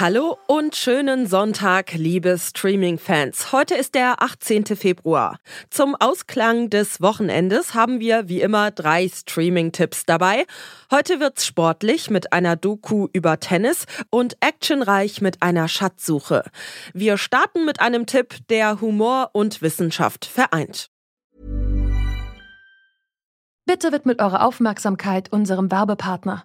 Hallo und schönen Sonntag, liebe Streaming-Fans. Heute ist der 18. Februar. Zum Ausklang des Wochenendes haben wir wie immer drei Streaming-Tipps dabei. Heute wird's sportlich mit einer Doku über Tennis und actionreich mit einer Schatzsuche. Wir starten mit einem Tipp, der Humor und Wissenschaft vereint. Bitte widmet eure Aufmerksamkeit unserem Werbepartner.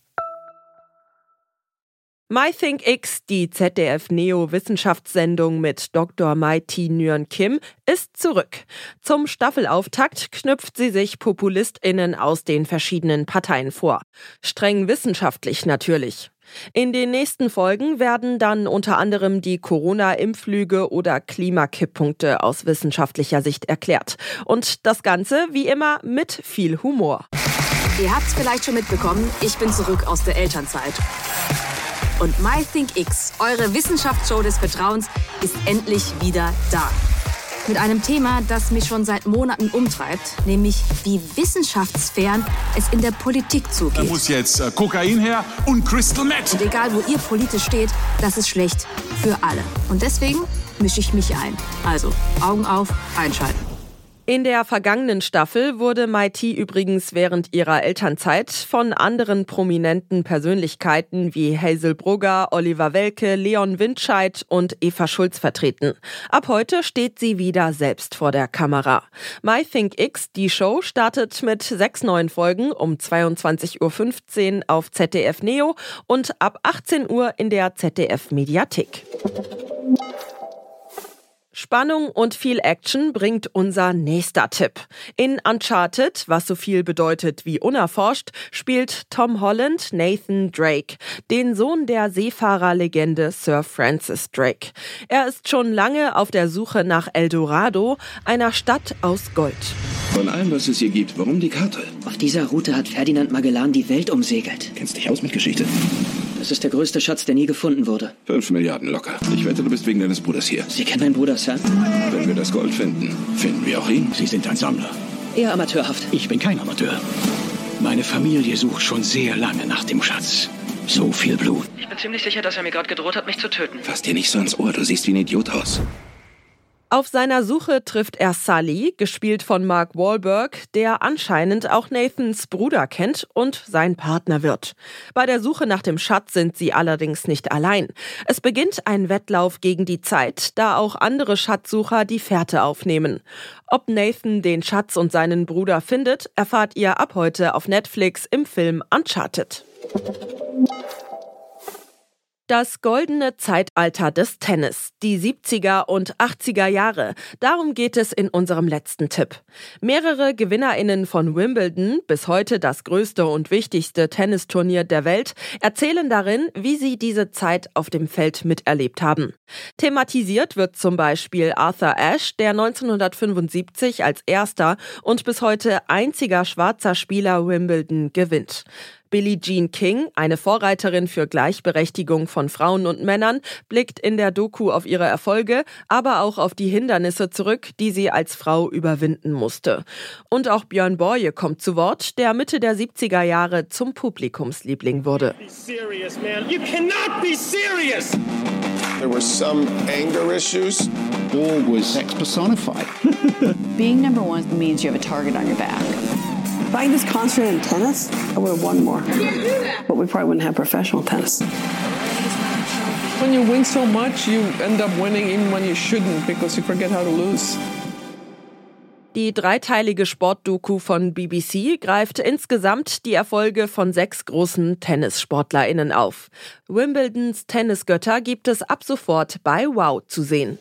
MyThinkX, die ZDF-Neo-Wissenschaftssendung mit Dr. Mai-T Kim, ist zurück. Zum Staffelauftakt knüpft sie sich PopulistInnen aus den verschiedenen Parteien vor. Streng wissenschaftlich natürlich. In den nächsten Folgen werden dann unter anderem die Corona-Impflüge oder Klimakipppunkte aus wissenschaftlicher Sicht erklärt. Und das Ganze, wie immer, mit viel Humor. Ihr habt's vielleicht schon mitbekommen, ich bin zurück aus der Elternzeit. Und MyThinkX, eure Wissenschaftsshow des Vertrauens, ist endlich wieder da. Mit einem Thema, das mich schon seit Monaten umtreibt, nämlich wie wissenschaftsfern es in der Politik zugeht. Da muss jetzt äh, Kokain her und Crystal Meth. Und egal, wo ihr politisch steht, das ist schlecht für alle. Und deswegen mische ich mich ein. Also, Augen auf, einschalten. In der vergangenen Staffel wurde Maiti übrigens während ihrer Elternzeit von anderen prominenten Persönlichkeiten wie Hazel Brugger, Oliver Welke, Leon Windscheid und Eva Schulz vertreten. Ab heute steht sie wieder selbst vor der Kamera. MyThinkX, die Show, startet mit sechs neuen Folgen um 22.15 Uhr auf ZDF Neo und ab 18 Uhr in der ZDF Mediathek. Spannung und viel Action bringt unser nächster Tipp. In Uncharted, was so viel bedeutet wie unerforscht, spielt Tom Holland Nathan Drake, den Sohn der Seefahrerlegende Sir Francis Drake. Er ist schon lange auf der Suche nach Eldorado, einer Stadt aus Gold. Von allem, was es hier gibt, warum die Karte? Auf dieser Route hat Ferdinand Magellan die Welt umsegelt. Kennst dich aus mit Geschichte? Das ist der größte Schatz, der nie gefunden wurde. Fünf Milliarden locker. Ich wette, du bist wegen deines Bruders hier. Sie kennen meinen Bruder, Sir? Wenn wir das Gold finden, finden wir auch ihn. Sie sind ein Sammler. Eher amateurhaft. Ich bin kein Amateur. Meine Familie sucht schon sehr lange nach dem Schatz. So viel Blut. Ich bin ziemlich sicher, dass er mir gerade gedroht hat, mich zu töten. Fass dir nicht so ins Ohr, du siehst wie ein Idiot aus. Auf seiner Suche trifft er Sully, gespielt von Mark Wahlberg, der anscheinend auch Nathans Bruder kennt und sein Partner wird. Bei der Suche nach dem Schatz sind sie allerdings nicht allein. Es beginnt ein Wettlauf gegen die Zeit, da auch andere Schatzsucher die Fährte aufnehmen. Ob Nathan den Schatz und seinen Bruder findet, erfahrt ihr ab heute auf Netflix im Film Uncharted. Das goldene Zeitalter des Tennis, die 70er und 80er Jahre. Darum geht es in unserem letzten Tipp. Mehrere Gewinnerinnen von Wimbledon, bis heute das größte und wichtigste Tennisturnier der Welt, erzählen darin, wie sie diese Zeit auf dem Feld miterlebt haben. Thematisiert wird zum Beispiel Arthur Ashe, der 1975 als erster und bis heute einziger schwarzer Spieler Wimbledon gewinnt. Billie Jean King, eine Vorreiterin für Gleichberechtigung von Frauen und Männern, blickt in der Doku auf ihre Erfolge, aber auch auf die Hindernisse zurück, die sie als Frau überwinden musste. Und auch Björn Borje kommt zu Wort, der Mitte der 70er Jahre zum Publikumsliebling wurde. There were some anger issues. War was sex personified. Being number one means you have a target on your back. If I just concentrated in tennis, I would have won more. But we probably wouldn't have professional tennis. When you win so much, you end up winning even when you shouldn't because you forget how to lose. Die dreiteilige Sportdoku von BBC greift insgesamt die Erfolge von sechs großen TennissportlerInnen auf. Wimbledons Tennisgötter gibt es ab sofort bei Wow zu sehen.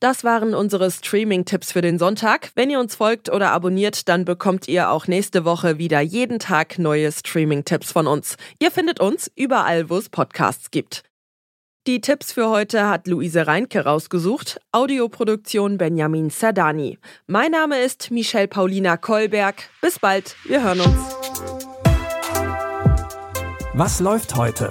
Das waren unsere Streaming-Tipps für den Sonntag. Wenn ihr uns folgt oder abonniert, dann bekommt ihr auch nächste Woche wieder jeden Tag neue Streaming-Tipps von uns. Ihr findet uns überall, wo es Podcasts gibt. Die Tipps für heute hat Luise Reinke rausgesucht. Audioproduktion Benjamin Sardani. Mein Name ist Michelle Paulina Kolberg. Bis bald, wir hören uns. Was läuft heute?